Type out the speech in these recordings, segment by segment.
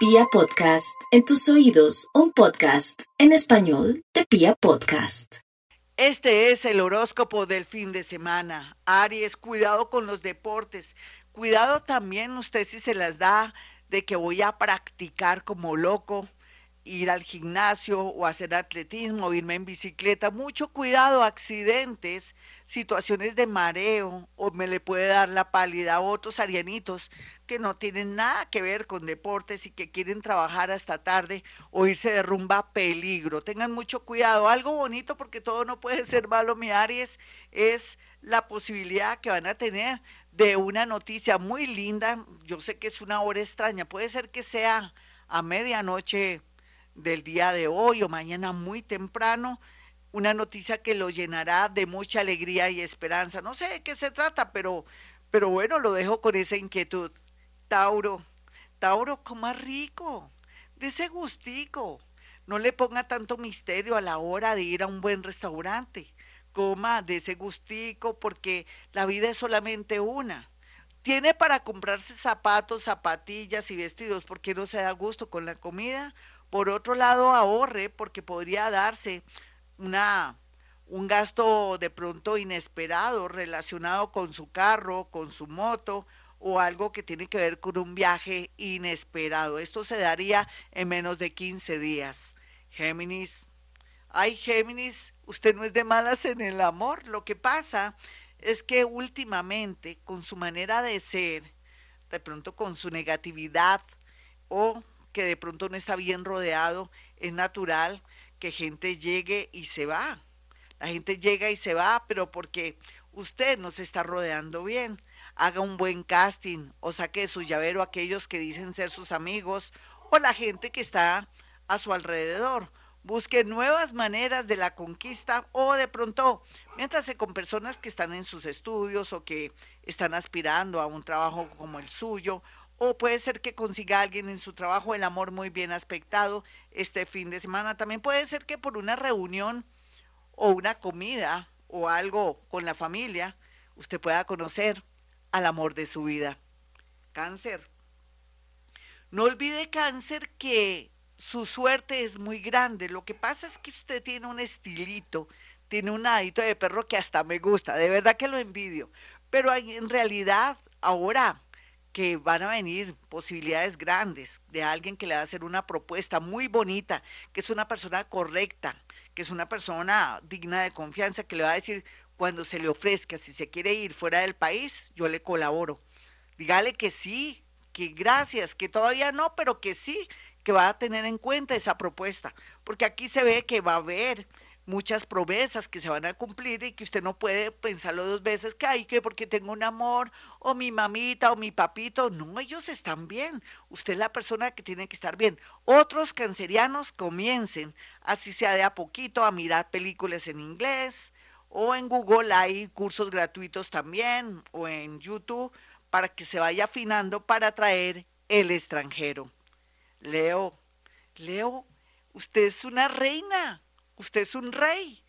Pia Podcast, en tus oídos, un podcast en español de Pia Podcast. Este es el horóscopo del fin de semana. Aries, cuidado con los deportes. Cuidado también usted si se las da de que voy a practicar como loco ir al gimnasio o hacer atletismo o irme en bicicleta. Mucho cuidado, accidentes, situaciones de mareo o me le puede dar la pálida a otros arianitos que no tienen nada que ver con deportes y que quieren trabajar hasta tarde o irse de rumba peligro. Tengan mucho cuidado. Algo bonito porque todo no puede ser malo, mi Aries, es la posibilidad que van a tener de una noticia muy linda. Yo sé que es una hora extraña, puede ser que sea a medianoche del día de hoy o mañana muy temprano, una noticia que lo llenará de mucha alegría y esperanza. No sé de qué se trata, pero, pero bueno, lo dejo con esa inquietud. Tauro, Tauro, coma rico, de ese gustico. No le ponga tanto misterio a la hora de ir a un buen restaurante. Coma de ese gustico porque la vida es solamente una. Tiene para comprarse zapatos, zapatillas y vestidos porque no se da gusto con la comida por otro lado, ahorre porque podría darse una, un gasto de pronto inesperado relacionado con su carro, con su moto o algo que tiene que ver con un viaje inesperado. Esto se daría en menos de 15 días. Géminis, ay Géminis, usted no es de malas en el amor. Lo que pasa es que últimamente con su manera de ser, de pronto con su negatividad o que de pronto no está bien rodeado, es natural que gente llegue y se va. La gente llega y se va, pero porque usted no se está rodeando bien. Haga un buen casting o saque su llavero aquellos que dicen ser sus amigos o la gente que está a su alrededor. Busque nuevas maneras de la conquista o de pronto, mientras con personas que están en sus estudios o que están aspirando a un trabajo como el suyo o puede ser que consiga alguien en su trabajo el amor muy bien aspectado este fin de semana. También puede ser que por una reunión o una comida o algo con la familia usted pueda conocer al amor de su vida. Cáncer. No olvide cáncer que su suerte es muy grande. Lo que pasa es que usted tiene un estilito, tiene un adito de perro que hasta me gusta, de verdad que lo envidio. Pero en realidad ahora que van a venir posibilidades grandes de alguien que le va a hacer una propuesta muy bonita, que es una persona correcta, que es una persona digna de confianza, que le va a decir cuando se le ofrezca, si se quiere ir fuera del país, yo le colaboro. Dígale que sí, que gracias, que todavía no, pero que sí, que va a tener en cuenta esa propuesta, porque aquí se ve que va a haber muchas promesas que se van a cumplir y que usted no puede pensarlo dos veces, que hay que porque tengo un amor, o mi mamita, o mi papito. No, ellos están bien. Usted es la persona que tiene que estar bien. Otros cancerianos comiencen, así sea de a poquito, a mirar películas en inglés, o en Google hay cursos gratuitos también, o en YouTube, para que se vaya afinando para atraer el extranjero. Leo, Leo, usted es una reina usted es un rey.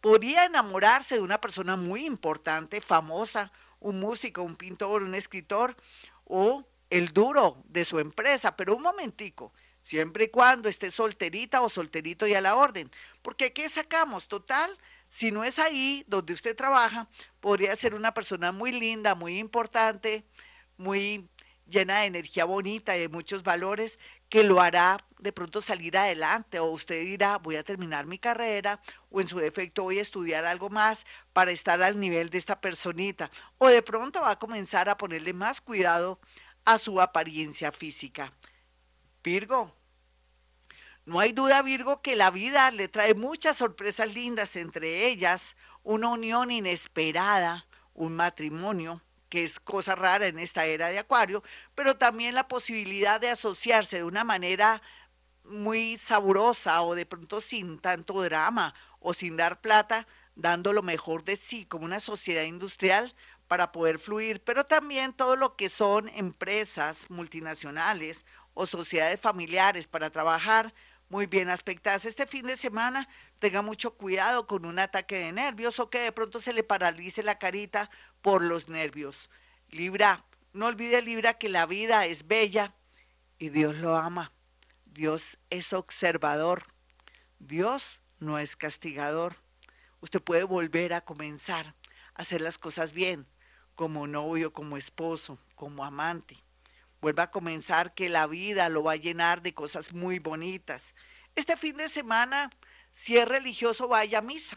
Podría enamorarse de una persona muy importante, famosa, un músico, un pintor, un escritor o el duro de su empresa, pero un momentico, siempre y cuando esté solterita o solterito y a la orden. Porque ¿qué sacamos? Total, si no es ahí donde usted trabaja, podría ser una persona muy linda, muy importante, muy llena de energía bonita y de muchos valores, que lo hará de pronto salir adelante o usted dirá voy a terminar mi carrera o en su defecto voy a estudiar algo más para estar al nivel de esta personita o de pronto va a comenzar a ponerle más cuidado a su apariencia física. Virgo, no hay duda Virgo que la vida le trae muchas sorpresas lindas, entre ellas una unión inesperada, un matrimonio, que es cosa rara en esta era de Acuario, pero también la posibilidad de asociarse de una manera muy sabrosa o de pronto sin tanto drama o sin dar plata, dando lo mejor de sí como una sociedad industrial para poder fluir, pero también todo lo que son empresas multinacionales o sociedades familiares para trabajar muy bien aspectadas. Este fin de semana tenga mucho cuidado con un ataque de nervios o que de pronto se le paralice la carita por los nervios. Libra, no olvide Libra que la vida es bella y Dios lo ama. Dios es observador. Dios no es castigador. Usted puede volver a comenzar a hacer las cosas bien, como novio, como esposo, como amante. Vuelva a comenzar que la vida lo va a llenar de cosas muy bonitas. Este fin de semana, si es religioso, vaya a misa.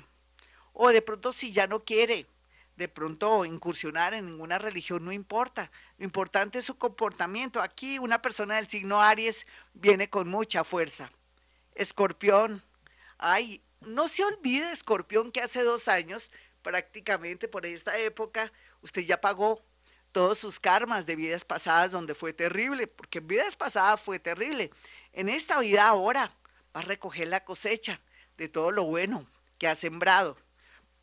O de pronto si ya no quiere, de pronto incursionar en ninguna religión, no importa. Lo importante es su comportamiento. Aquí una persona del signo Aries viene con mucha fuerza. Escorpión, ay, no se olvide, Escorpión, que hace dos años, prácticamente por esta época, usted ya pagó todos sus karmas de vidas pasadas donde fue terrible, porque en vidas pasadas fue terrible. En esta vida ahora va a recoger la cosecha de todo lo bueno que ha sembrado.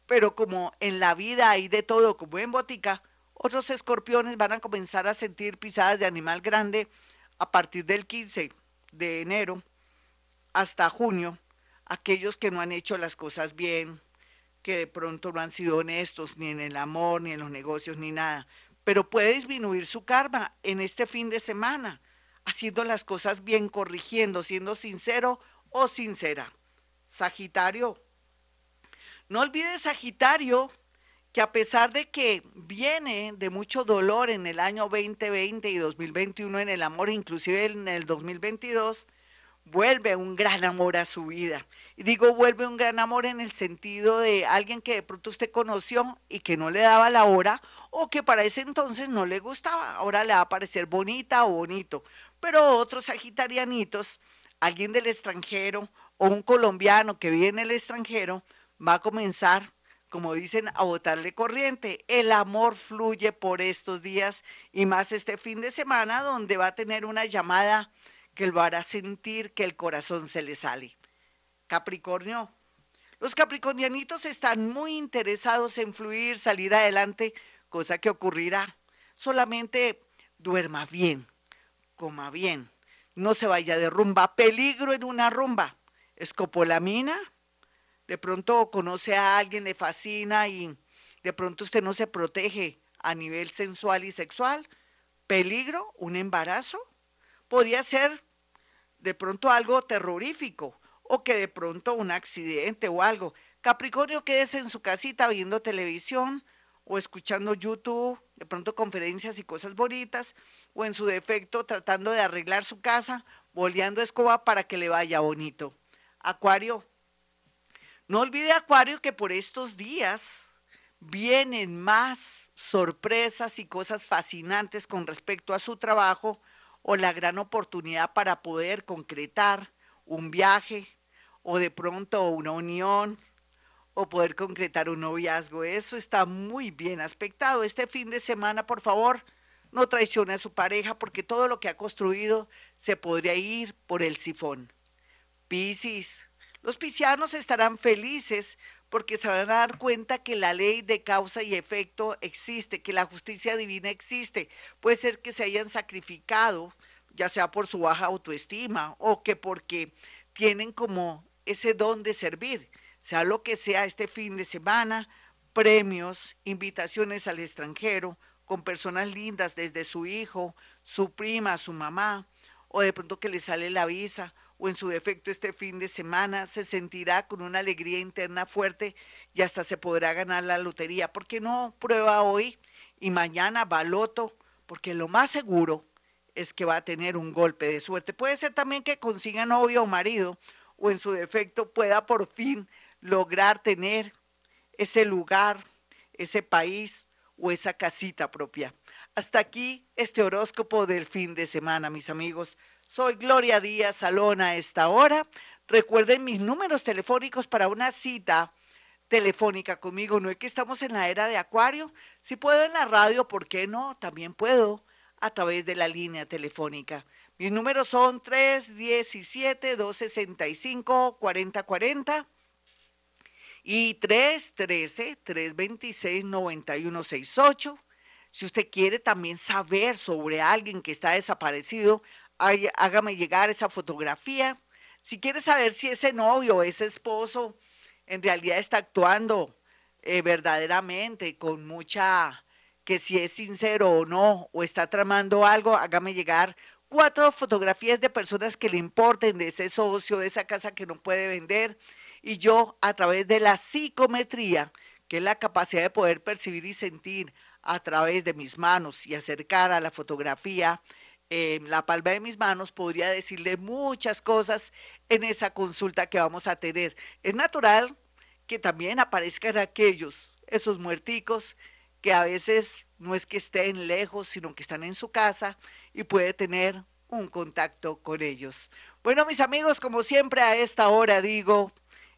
Pero como en la vida hay de todo, como en botica, otros escorpiones van a comenzar a sentir pisadas de animal grande a partir del 15 de enero hasta junio, aquellos que no han hecho las cosas bien, que de pronto no han sido honestos ni en el amor, ni en los negocios, ni nada. Pero puede disminuir su karma en este fin de semana, haciendo las cosas bien, corrigiendo, siendo sincero o sincera. Sagitario. No olvides, Sagitario, que a pesar de que viene de mucho dolor en el año 2020 y 2021 en el amor, inclusive en el 2022, vuelve un gran amor a su vida. Digo, vuelve un gran amor en el sentido de alguien que de pronto usted conoció y que no le daba la hora o que para ese entonces no le gustaba. Ahora le va a parecer bonita o bonito. Pero otros sagitarianitos, alguien del extranjero o un colombiano que vive en el extranjero, va a comenzar, como dicen, a botarle corriente. El amor fluye por estos días y más este fin de semana donde va a tener una llamada que lo hará sentir que el corazón se le sale. Capricornio. Los capricornianitos están muy interesados en fluir, salir adelante, cosa que ocurrirá. Solamente duerma bien, coma bien, no se vaya de rumba. Peligro en una rumba. Escopolamina. De pronto conoce a alguien, le fascina y de pronto usted no se protege a nivel sensual y sexual. Peligro, un embarazo podría ser de pronto algo terrorífico o que de pronto un accidente o algo. Capricornio, quédese en su casita viendo televisión o escuchando YouTube, de pronto conferencias y cosas bonitas, o en su defecto tratando de arreglar su casa, boleando escoba para que le vaya bonito. Acuario, no olvide Acuario que por estos días vienen más sorpresas y cosas fascinantes con respecto a su trabajo, o la gran oportunidad para poder concretar un viaje o de pronto una unión o poder concretar un noviazgo. Eso está muy bien aspectado. Este fin de semana, por favor, no traicione a su pareja porque todo lo que ha construido se podría ir por el sifón. Piscis, los piscianos estarán felices porque se van a dar cuenta que la ley de causa y efecto existe, que la justicia divina existe. Puede ser que se hayan sacrificado, ya sea por su baja autoestima o que porque tienen como ese don de servir, sea lo que sea este fin de semana, premios, invitaciones al extranjero, con personas lindas desde su hijo, su prima, su mamá, o de pronto que le sale la visa o en su defecto este fin de semana, se sentirá con una alegría interna fuerte y hasta se podrá ganar la lotería. ¿Por qué no prueba hoy y mañana va loto? Porque lo más seguro es que va a tener un golpe de suerte. Puede ser también que consiga novio o marido o en su defecto pueda por fin lograr tener ese lugar, ese país o esa casita propia. Hasta aquí este horóscopo del fin de semana, mis amigos. Soy Gloria Díaz Salón a esta hora. Recuerden mis números telefónicos para una cita telefónica conmigo. No es que estamos en la era de Acuario. Si puedo en la radio, ¿por qué no? También puedo a través de la línea telefónica. Mis números son 317-265-4040 y 313-326-9168. Si usted quiere también saber sobre alguien que está desaparecido, hágame llegar esa fotografía. Si quiere saber si ese novio ese esposo en realidad está actuando eh, verdaderamente con mucha, que si es sincero o no, o está tramando algo, hágame llegar cuatro fotografías de personas que le importen, de ese socio, de esa casa que no puede vender, y yo a través de la psicometría, que es la capacidad de poder percibir y sentir a través de mis manos y acercar a la fotografía en la palma de mis manos, podría decirle muchas cosas en esa consulta que vamos a tener. Es natural que también aparezcan aquellos, esos muerticos, que a veces no es que estén lejos, sino que están en su casa y puede tener un contacto con ellos. Bueno, mis amigos, como siempre a esta hora digo,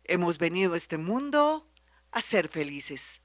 hemos venido a este mundo a ser felices.